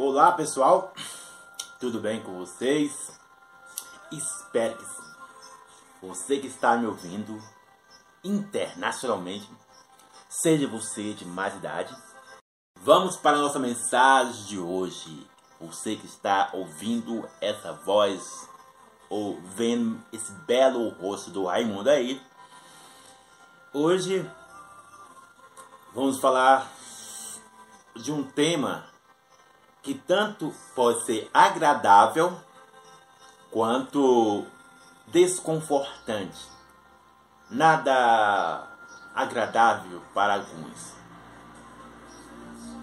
Olá pessoal, tudo bem com vocês? Espero que sim. Você que está me ouvindo internacionalmente, seja você de mais idade, vamos para a nossa mensagem de hoje. Você que está ouvindo essa voz ou vendo esse belo rosto do Raimundo aí, hoje vamos falar de um tema que tanto pode ser agradável quanto desconfortante. Nada agradável para alguns,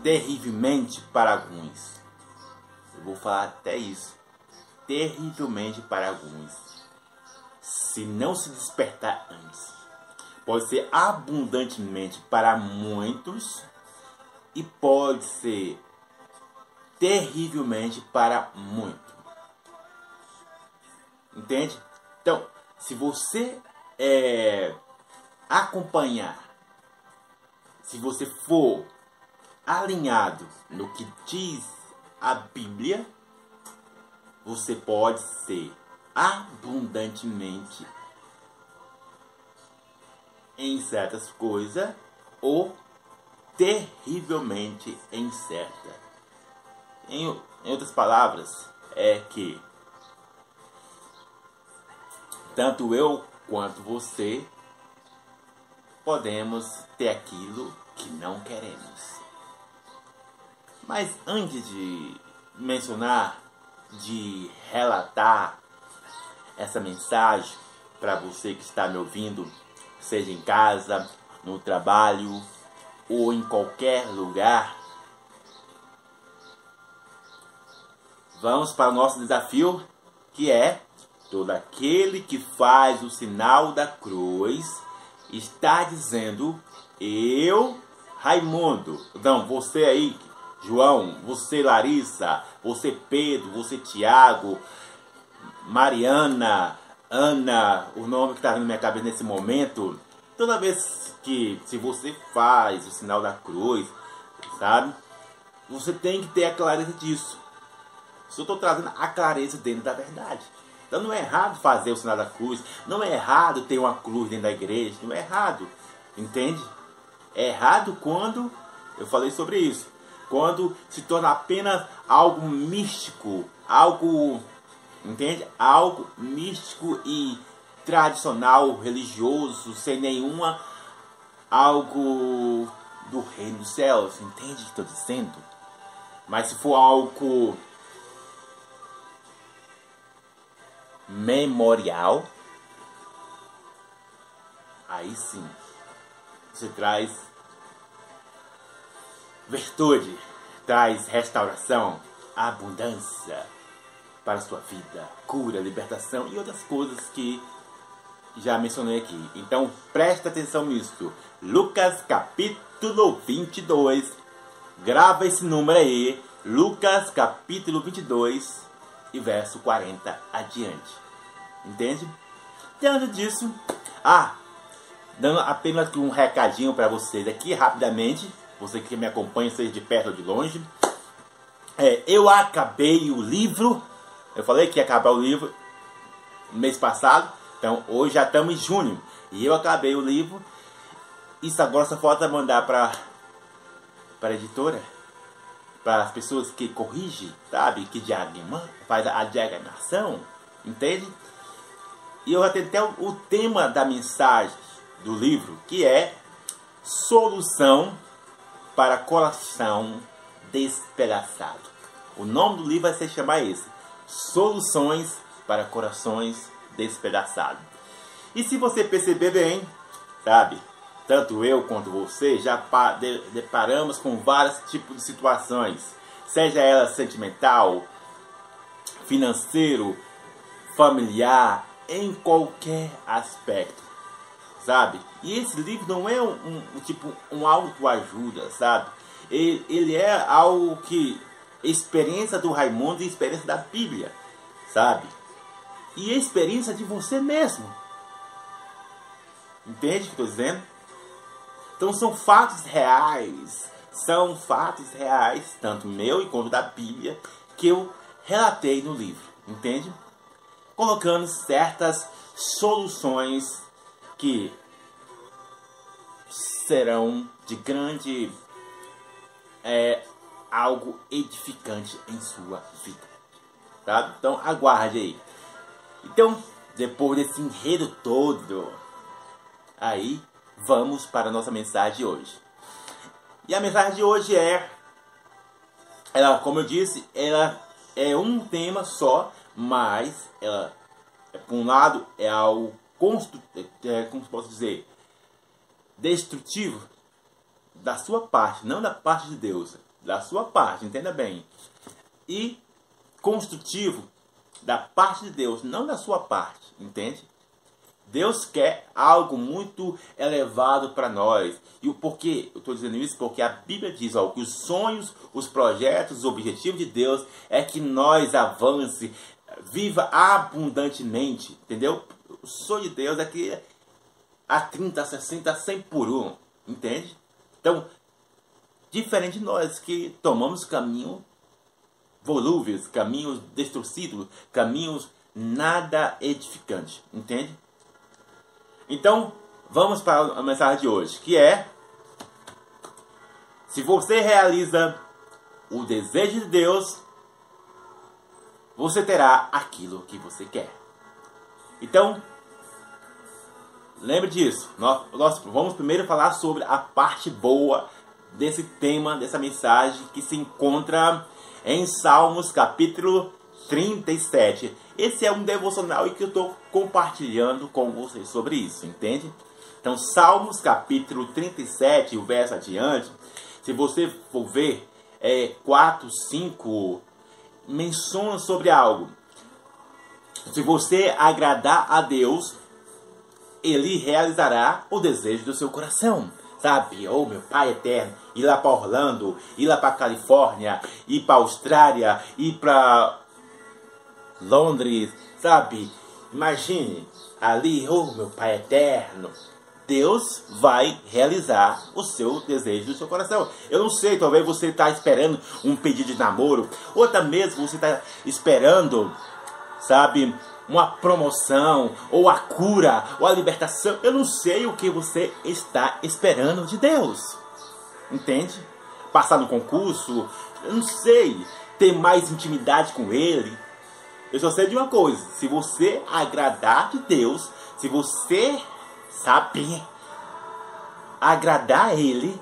terrivelmente para alguns. Eu vou falar até isso. Terrivelmente para alguns. Se não se despertar antes, pode ser abundantemente para muitos e pode ser terrivelmente para muito. Entende? Então, se você é, acompanhar, se você for alinhado no que diz a Bíblia, você pode ser abundantemente em certas coisas ou terrivelmente em certas. Em, em outras palavras, é que tanto eu quanto você podemos ter aquilo que não queremos. Mas antes de mencionar, de relatar essa mensagem para você que está me ouvindo, seja em casa, no trabalho ou em qualquer lugar, Vamos para o nosso desafio, que é todo aquele que faz o sinal da cruz está dizendo eu, Raimundo, não, você aí, João, você Larissa, você Pedro, você Tiago, Mariana, Ana, o nome que está na minha cabeça nesse momento, toda vez que se você faz o sinal da cruz, sabe? Você tem que ter a clareza disso. Só estou trazendo a clareza dentro da verdade. Então não é errado fazer o sinal da cruz, não é errado ter uma cruz dentro da igreja, não é errado, entende? É errado quando, eu falei sobre isso, quando se torna apenas algo místico, algo, entende? Algo místico e tradicional, religioso, sem nenhuma algo do reino dos céus, entende o que estou dizendo? Mas se for algo memorial, aí sim você traz virtude, traz restauração, abundância para a sua vida, cura, libertação e outras coisas que já mencionei aqui. Então presta atenção nisso. Lucas capítulo 22. Grava esse número aí. Lucas capítulo 22 e verso 40 adiante. Entende? Diante disso, ah, dando apenas um recadinho para vocês aqui rapidamente, você que me acompanha, seja de perto ou de longe. É, eu acabei o livro, eu falei que ia acabar o livro no mês passado, então hoje já estamos em junho e eu acabei o livro. Isso agora só falta mandar para para editora para as pessoas que corrigem, sabe? Que diagrama, faz a diagramação, entende? E eu já até o tema da mensagem do livro, que é Solução para Coração Despedaçado. O nome do livro vai se chamar esse: Soluções para Corações Despedaçados. E se você perceber bem, sabe? Tanto eu quanto você já deparamos com vários tipos de situações, seja ela sentimental, financeiro, familiar, em qualquer aspecto, sabe? E esse livro não é um, um tipo um autoajuda, sabe? Ele, ele é algo que experiência do Raimundo e experiência da Bíblia, sabe? E experiência de você mesmo. Entende o que eu estou dizendo? Então são fatos reais, são fatos reais, tanto meu e quanto da Bíblia, que eu relatei no livro, entende? Colocando certas soluções que serão de grande é, algo edificante em sua vida. Tá? Então aguarde aí. Então, depois desse enredo todo, aí vamos para a nossa mensagem de hoje. E a mensagem de hoje é, ela, como eu disse, ela é um tema só, mas ela, por um lado, é algo constru, é, como posso dizer, destrutivo da sua parte, não da parte de Deus, da sua parte, entenda bem. E construtivo da parte de Deus, não da sua parte, entende? Deus quer algo muito elevado para nós. E o porquê eu estou dizendo isso? Porque a Bíblia diz ó, que os sonhos, os projetos, os objetivos de Deus é que nós avance, viva abundantemente, entendeu? O sonho de Deus é que a 30, 60, 100 por um, entende? Então, diferente de nós que tomamos caminho volúveis, caminhos distorcidos, caminhos nada edificantes, entende? Então, vamos para a mensagem de hoje, que é se você realiza o desejo de Deus, você terá aquilo que você quer. Então, lembre disso. Nós, nós vamos primeiro falar sobre a parte boa desse tema, dessa mensagem que se encontra em Salmos capítulo 37. Esse é um devocional e que eu estou compartilhando com vocês sobre isso, entende? Então, Salmos capítulo 37, o verso adiante, se você for ver, é 4, 5, menciona sobre algo. Se você agradar a Deus, Ele realizará o desejo do seu coração sabe? Oh, meu pai eterno, ir lá para Orlando, ir lá para Califórnia, ir para Austrália, ir para Londres, sabe? Imagine ali, oh meu Pai eterno, Deus vai realizar o seu desejo do seu coração. Eu não sei, talvez você está esperando um pedido de namoro, ou até mesmo você está esperando, sabe, uma promoção, ou a cura, ou a libertação. Eu não sei o que você está esperando de Deus. Entende? Passar no concurso, eu não sei. Ter mais intimidade com Ele, eu só sei de uma coisa: se você agradar de Deus, se você saber agradar Ele,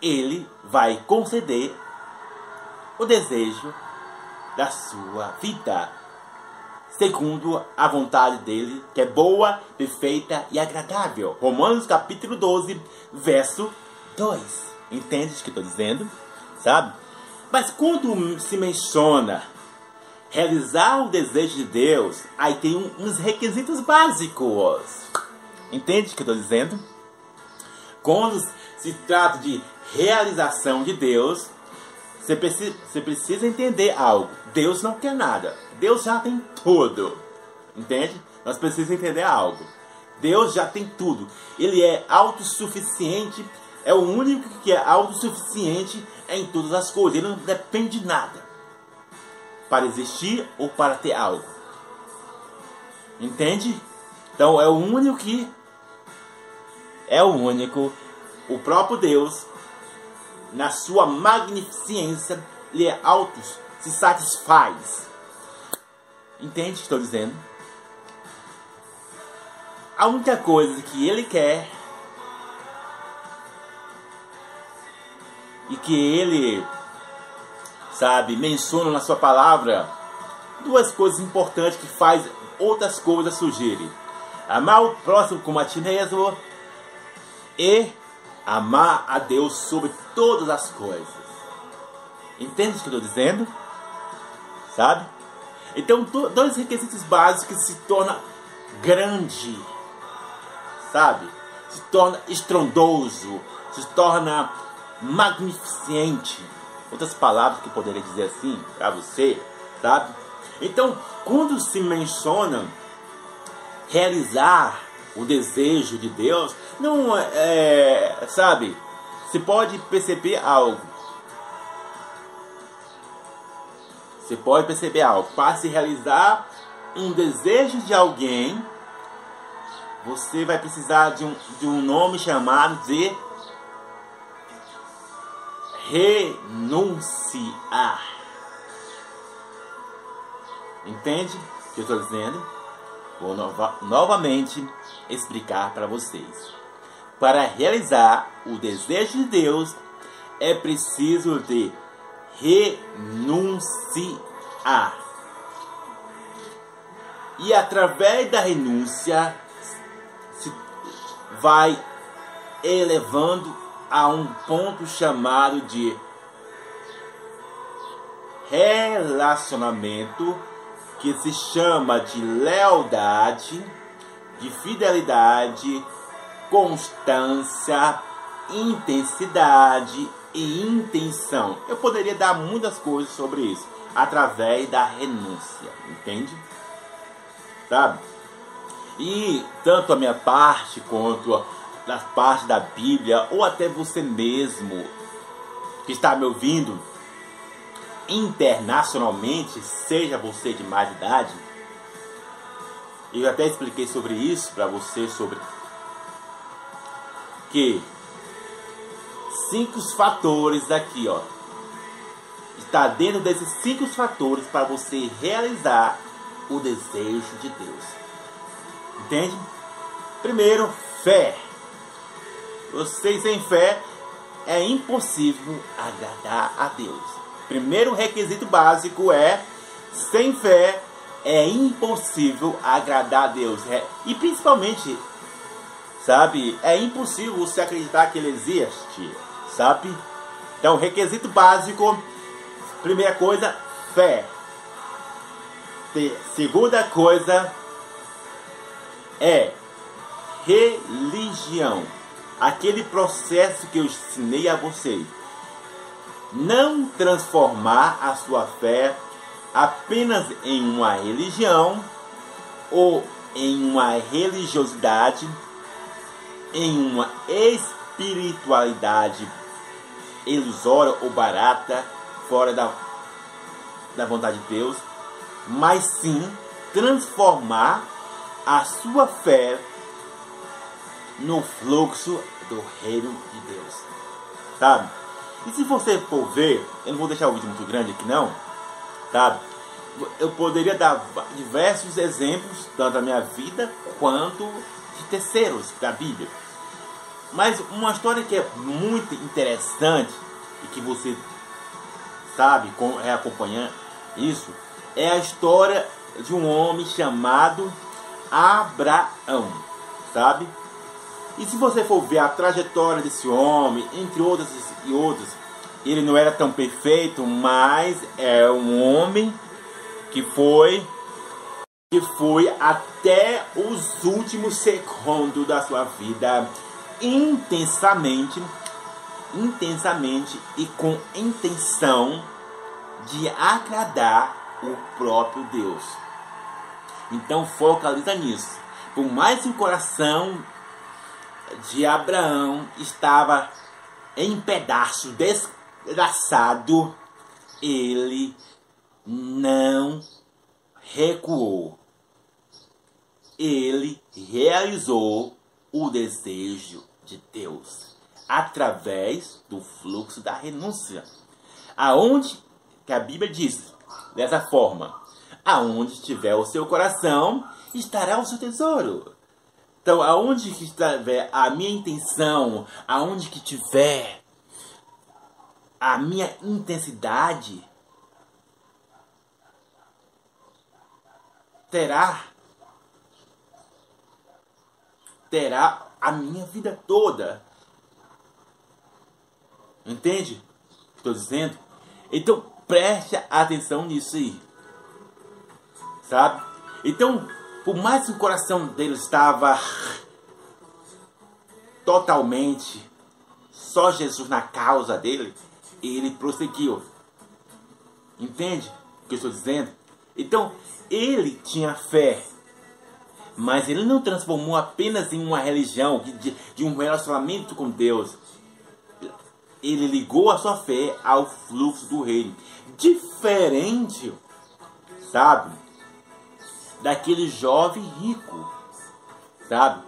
Ele vai conceder o desejo da sua vida, segundo a vontade dele, que é boa, perfeita e agradável. Romanos capítulo 12, verso 2. Entende o que estou dizendo? Sabe? Mas quando se menciona realizar o desejo de Deus, aí tem uns requisitos básicos. Entende o que eu estou dizendo? Quando se trata de realização de Deus, você precisa, você precisa entender algo. Deus não quer nada. Deus já tem tudo. Entende? Nós precisamos entender algo. Deus já tem tudo. Ele é autossuficiente. É o único que é autossuficiente em todas as coisas. Ele não depende de nada para existir ou para ter algo. Entende? Então é o único que é o único, o próprio Deus, na sua magnificência, ele é autos, se satisfaz. Entende o que estou dizendo? A única coisa que ele quer e que ele sabe, menciona na sua palavra duas coisas importantes que faz outras coisas surgirem. Amar o próximo como a ti mesmo e amar a Deus sobre todas as coisas. Entende o que eu estou dizendo? Sabe? Então, dois requisitos básicos que se torna grande, sabe? Se torna estrondoso, se torna magnificente outras palavras que poderia dizer assim para você, sabe? Então, quando se menciona realizar o desejo de Deus, não é, sabe, Você pode perceber algo. Você pode perceber algo. Para se realizar um desejo de alguém, você vai precisar de um, de um nome chamado de renunciar. Entende o que eu estou dizendo? Vou nova, novamente explicar para vocês. Para realizar o desejo de Deus, é preciso de renunciar. E através da renúncia, se vai elevando a um ponto chamado de relacionamento que se chama de lealdade, de fidelidade, constância, intensidade e intenção. Eu poderia dar muitas coisas sobre isso através da renúncia, entende? Sabe? E tanto a minha parte quanto da parte da Bíblia, ou até você mesmo que está me ouvindo internacionalmente, seja você de mais idade, eu até expliquei sobre isso para você, sobre que cinco fatores aqui, ó, está dentro desses cinco fatores para você realizar o desejo de Deus. Entende? Primeiro, fé. Você sem fé é impossível agradar a Deus. Primeiro requisito básico é sem fé é impossível agradar a Deus. É, e principalmente, sabe, é impossível você acreditar que ele existe, sabe? Então, requisito básico, primeira coisa, fé. Segunda coisa é religião aquele processo que eu ensinei a vocês. Não transformar a sua fé apenas em uma religião ou em uma religiosidade, em uma espiritualidade ilusória ou barata, fora da, da vontade de Deus, mas sim transformar a sua fé no fluxo do reino de Deus. Sabe? E se você for ver, eu não vou deixar o vídeo muito grande aqui não, sabe? Eu poderia dar diversos exemplos, tanto da minha vida quanto de terceiros da Bíblia. Mas uma história que é muito interessante e que você sabe, é acompanhando isso, é a história de um homem chamado Abraão, sabe? E se você for ver a trajetória desse homem, entre outras e outros, ele não era tão perfeito, mas é um homem que foi que foi até os últimos segundos da sua vida intensamente, intensamente e com intenção de agradar o próprio Deus. Então focaliza nisso. Por mais que o coração de Abraão estava em pedaço, desgraçado, ele não recuou. Ele realizou o desejo de Deus através do fluxo da renúncia. Aonde que a Bíblia diz dessa forma: aonde estiver o seu coração, estará o seu tesouro. Então, aonde que estiver a minha intenção, aonde que tiver a minha intensidade, terá terá a minha vida toda. Entende? Estou dizendo. Então preste atenção nisso aí, sabe? Então por mais que o coração dele estava totalmente só Jesus na causa dele, ele prosseguiu. Entende o que eu estou dizendo? Então, ele tinha fé, mas ele não transformou apenas em uma religião, de, de um relacionamento com Deus. ele ligou a sua fé ao fluxo do reino. Diferente, sabe, daquele jovem rico, sabe?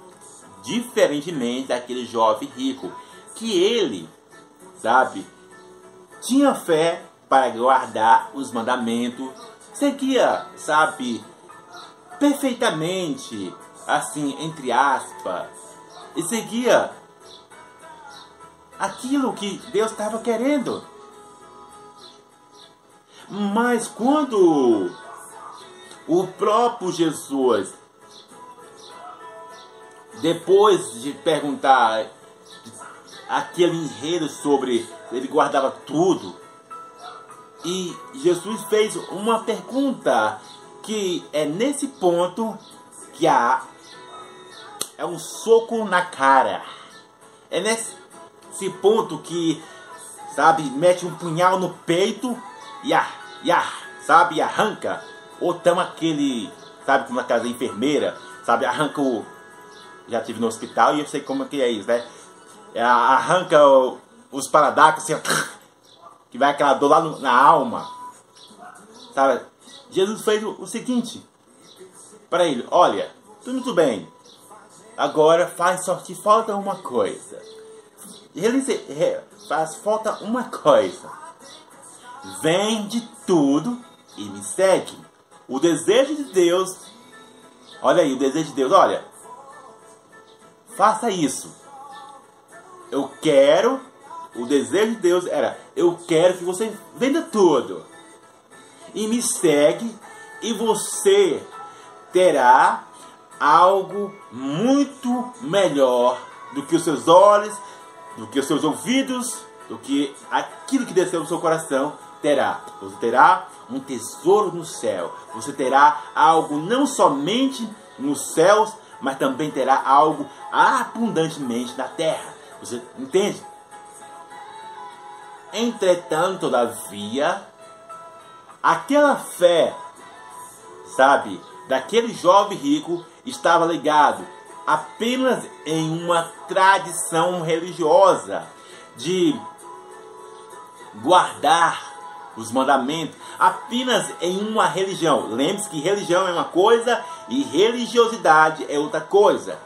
Diferentemente daquele jovem rico, que ele, sabe, tinha fé para guardar os mandamentos, seguia, sabe, perfeitamente, assim, entre aspas, e seguia aquilo que Deus estava querendo. Mas quando o próprio Jesus, depois de perguntar aquele enredo sobre ele guardava tudo, e Jesus fez uma pergunta que é nesse ponto que há é um soco na cara. É nesse ponto que, sabe, mete um punhal no peito e, a, e a, sabe, arranca. Ou tamo aquele, sabe, como aquela enfermeira, sabe, arranca o. Já tive no hospital e eu sei como que é isso, né? É, arranca o, os paradacos assim, que vai aquela dor lá no, na alma. Sabe? Jesus fez o, o seguinte para ele: Olha, tudo muito bem, agora faz só que falta uma coisa. Ele faz falta uma coisa. Vende tudo e me segue. O desejo de Deus, olha aí, o desejo de Deus, olha, faça isso. Eu quero, o desejo de Deus era, eu quero que você venda tudo e me segue e você terá algo muito melhor do que os seus olhos, do que os seus ouvidos, do que aquilo que desceu no seu coração terá. Você terá um tesouro no céu. Você terá algo não somente nos céus, mas também terá algo abundantemente na terra. Você entende? Entretanto, todavia, aquela fé, sabe, daquele jovem rico estava ligado apenas em uma tradição religiosa de guardar os mandamentos apenas em uma religião. Lembre-se que religião é uma coisa e religiosidade é outra coisa.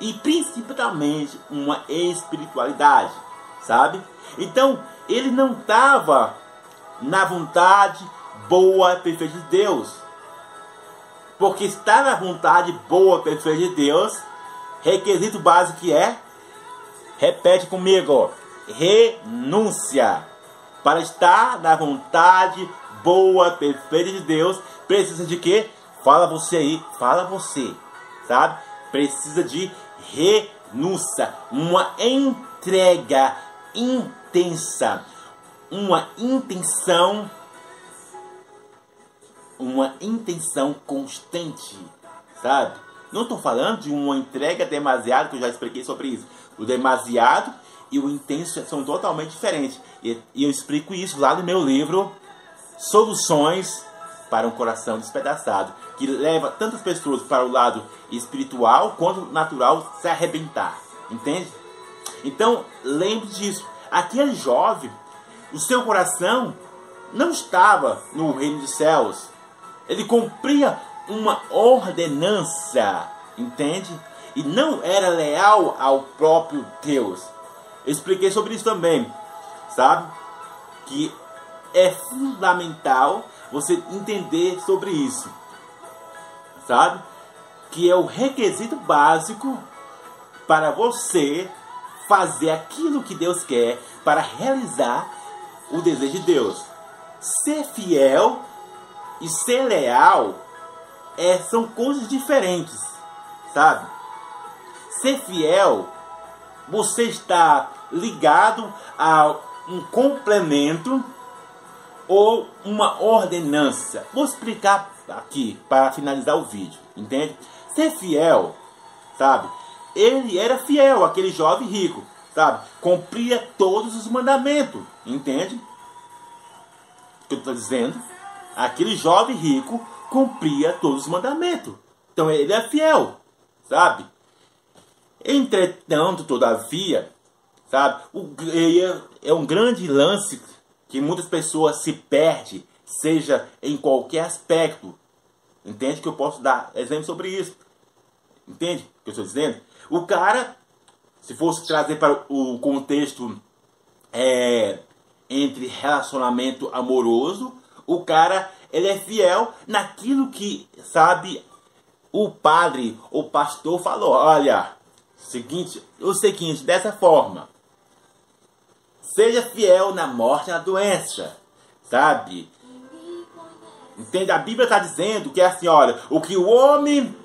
E principalmente uma espiritualidade, sabe? Então, ele não estava na vontade boa e perfeita de Deus. Porque estar na vontade boa e perfeita de Deus, requisito básico que é, repete comigo, renúncia. Para estar na vontade boa, perfeita de Deus, precisa de quê? Fala você aí, fala você, sabe? Precisa de renúncia, uma entrega intensa, uma intenção, uma intenção constante, sabe? Não estou falando de uma entrega demasiado, que eu já expliquei sobre isso. O demasiado e o intenso são totalmente diferentes. E, e eu explico isso lá no meu livro Soluções para um Coração Despedaçado, que leva tantas pessoas para o lado espiritual quanto natural se arrebentar. Entende? Então, lembre disso. Aquele jovem, o seu coração não estava no reino dos céus. Ele cumpria uma ordenança, entende? E não era leal ao próprio Deus. Eu expliquei sobre isso também, sabe? Que é fundamental você entender sobre isso, sabe? Que é o requisito básico para você fazer aquilo que Deus quer, para realizar o desejo de Deus. Ser fiel e ser leal é, são coisas diferentes, sabe? Ser fiel, você está ligado a um complemento ou uma ordenança. Vou explicar aqui para finalizar o vídeo, entende? Ser fiel, sabe? Ele era fiel, aquele jovem rico, sabe? Cumpria todos os mandamentos, entende? O que eu estou dizendo? Aquele jovem rico cumpria todos os mandamentos. Então ele é fiel, sabe? Entretanto, todavia, sabe? O, é, é um grande lance que muitas pessoas se perdem, seja em qualquer aspecto. Entende que eu posso dar exemplo sobre isso? Entende o que eu estou dizendo? O cara, se fosse trazer para o contexto é, entre relacionamento amoroso, o cara ele é fiel naquilo que, sabe, o padre, o pastor falou, olha, seguinte, o seguinte, dessa forma, seja fiel na morte e na doença, sabe? Entende? A Bíblia está dizendo que é assim, olha, o que o homem,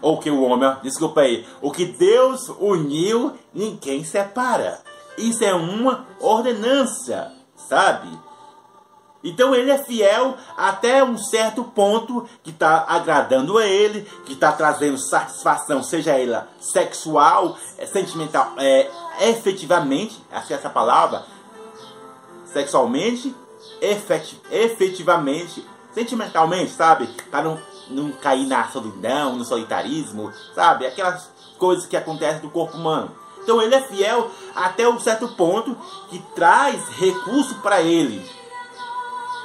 ou que o homem, desculpa aí, o que Deus uniu, ninguém separa. Isso é uma ordenança, sabe? Então ele é fiel até um certo ponto que está agradando a ele, que está trazendo satisfação, seja ela sexual, é, sentimental, é, efetivamente, que é essa palavra, sexualmente, efet, efetivamente, sentimentalmente, sabe? Para não, não cair na solidão, no solitarismo, sabe? Aquelas coisas que acontecem do corpo humano. Então ele é fiel até um certo ponto que traz recurso para ele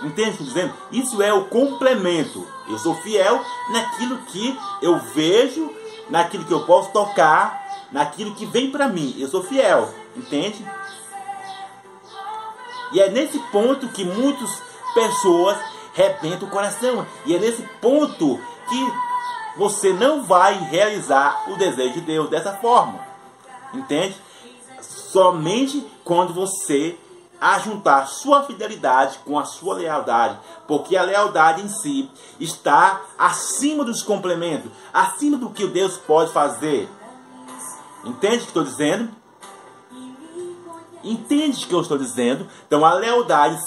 Entende o que dizendo? Isso é o complemento. Eu sou fiel naquilo que eu vejo, naquilo que eu posso tocar, naquilo que vem para mim. Eu sou fiel. Entende? E é nesse ponto que muitas pessoas rebentam o coração. E é nesse ponto que você não vai realizar o desejo de Deus dessa forma. Entende? Somente quando você a juntar sua fidelidade com a sua lealdade, porque a lealdade em si está acima dos complementos, acima do que Deus pode fazer. Entende o que estou dizendo? Entende o que eu estou dizendo? Então a lealdade,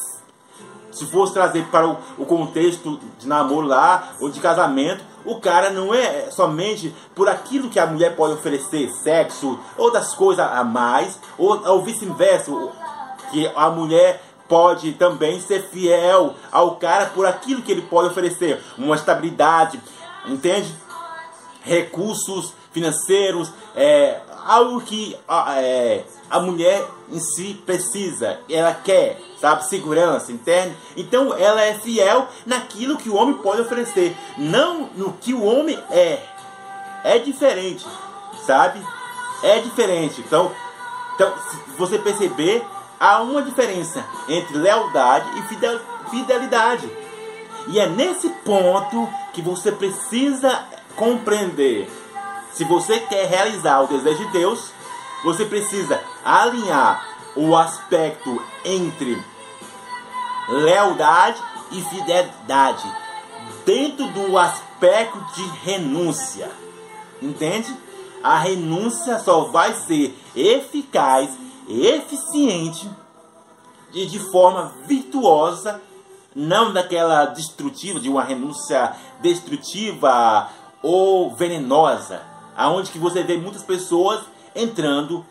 se fosse trazer para o, contexto de namoro lá, ou de casamento, o cara não é somente por aquilo que a mulher pode oferecer, sexo, outras coisas a mais, ou, ou vice-versa que a mulher pode também ser fiel ao cara por aquilo que ele pode oferecer, uma estabilidade, entende? Recursos financeiros, é, algo que a, é, a mulher em si precisa, ela quer, sabe? Segurança, entende? Então ela é fiel naquilo que o homem pode oferecer, não no que o homem é. É diferente, sabe? É diferente. Então, então se você perceber, há uma diferença entre lealdade e fidelidade. E é nesse ponto que você precisa compreender. Se você quer realizar o desejo de Deus, você precisa alinhar o aspecto entre lealdade e fidelidade dentro do aspecto de renúncia. Entende? A renúncia só vai ser eficaz eficiente e de forma virtuosa, não daquela destrutiva, de uma renúncia destrutiva ou venenosa, aonde que você vê muitas pessoas entrando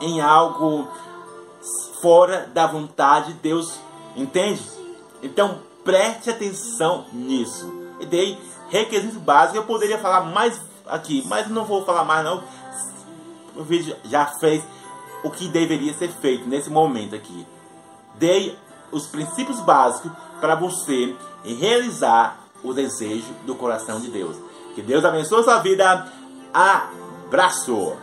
em algo fora da vontade de Deus, entende? Então preste atenção nisso. E dei requisitos básicos, eu poderia falar mais aqui, mas não vou falar mais não. O vídeo já fez o que deveria ser feito nesse momento aqui. Dei os princípios básicos para você realizar o desejo do coração de Deus. Que Deus abençoe a sua vida. Abraço!